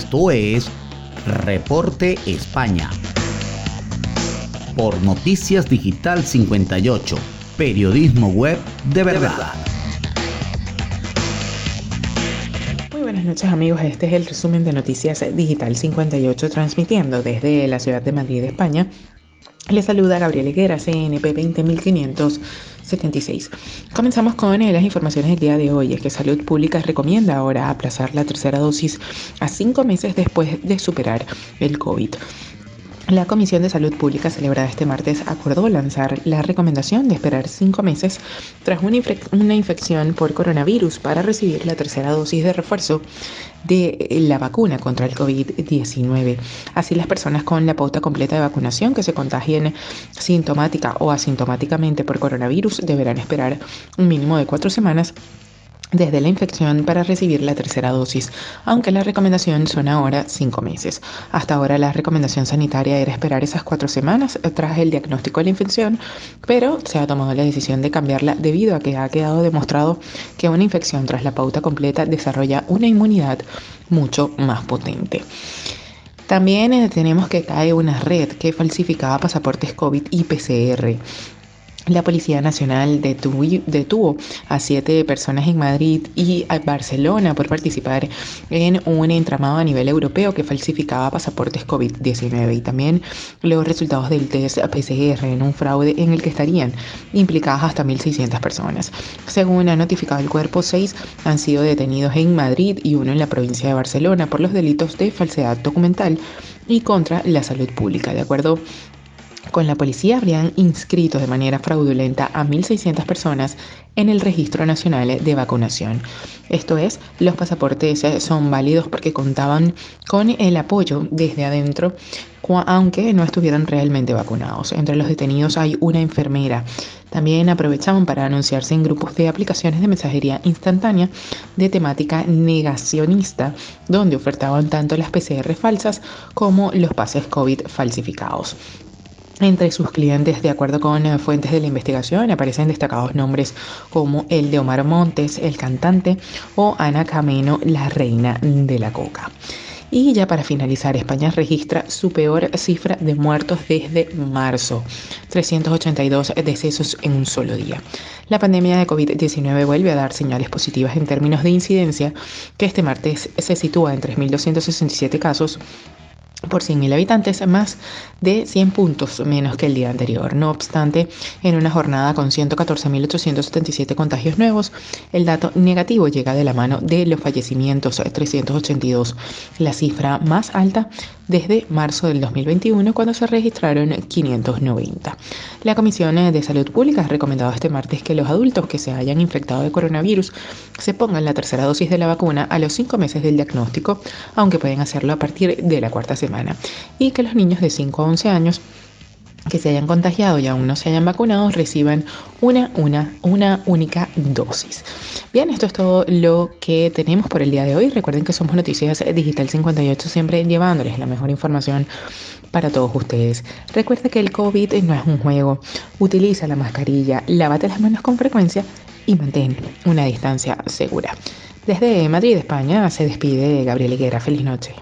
Esto es Reporte España. Por Noticias Digital 58, periodismo web de verdad. Muy buenas noches amigos, este es el resumen de Noticias Digital 58 transmitiendo desde la ciudad de Madrid, España. Les saluda Gabriel Higuera, CNP 20576. Comenzamos con eh, las informaciones del día de hoy. Es que Salud Pública recomienda ahora aplazar la tercera dosis a cinco meses después de superar el COVID. La Comisión de Salud Pública celebrada este martes acordó lanzar la recomendación de esperar cinco meses tras una, infección por coronavirus para recibir la tercera dosis de refuerzo de la vacuna contra el COVID-19. Así las personas con la pauta completa de vacunación que se contagien sintomática o asintomáticamente por coronavirus deberán esperar un mínimo de cuatro semanas desde la infección para recibir la tercera dosis, aunque la recomendación son ahora cinco meses. Hasta ahora la recomendación sanitaria era esperar esas cuatro semanas tras el diagnóstico de la infección, pero se ha tomado la decisión de cambiarla debido a que ha quedado demostrado que una infección tras la pauta completa desarrolla una inmunidad mucho más potente. También eh, tenemos que cae una red que falsificaba pasaportes COVID y PCR. La Policía Nacional detuvo a siete personas en Madrid y Barcelona por participar en un entramado a nivel europeo que falsificaba pasaportes COVID-19 y también los resultados del test PCR en un fraude en el que estarían implicadas hasta 1.600 personas. Según ha notificado el cuerpo, seis han sido detenidos en Madrid y uno en la provincia de Barcelona por los delitos de falsedad documental y contra la salud pública. De acuerdo con la policía habrían inscrito de manera fraudulenta a 1.600 personas en el Registro Nacional de Vacunación. Esto es, los pasaportes son válidos porque contaban con el apoyo desde adentro, aunque no estuvieran realmente vacunados. Entre los detenidos hay una enfermera. También aprovechaban para anunciarse en grupos de aplicaciones de mensajería instantánea de temática negacionista, donde ofertaban tanto las PCR falsas como los pases COVID falsificados. Entre sus clientes, de acuerdo con eh, fuentes de la investigación, aparecen destacados nombres como el de Omar Montes, el cantante, o Ana Cameno, la reina de la coca. Y ya para finalizar, España registra su peor cifra de muertos desde marzo, 382 decesos en un solo día. La pandemia de COVID-19 vuelve a dar señales positivas en términos de incidencia, que este martes se sitúa en 3.267 casos por 100.000 habitantes, más de 100 puntos menos que el día anterior. No obstante, en una jornada con 114.877 contagios nuevos, el dato negativo llega de la mano de los fallecimientos, 382, la cifra más alta desde marzo del 2021, cuando se registraron 590. La Comisión de Salud Pública ha recomendado este martes que los adultos que se hayan infectado de coronavirus se pongan la tercera dosis de la vacuna a los 5 meses del diagnóstico, aunque pueden hacerlo a partir de la cuarta semana, y que los niños de 5 a 11 años que se hayan contagiado y aún no se hayan vacunado reciban una, una, una única dosis. Bien, esto es todo lo que tenemos por el día de hoy. Recuerden que somos Noticias Digital 58, siempre llevándoles la mejor información para todos ustedes. Recuerda que el COVID no es un juego. Utiliza la mascarilla, lávate las manos con frecuencia y mantén una distancia segura. Desde Madrid, España, se despide Gabriel Higuera. Feliz noche.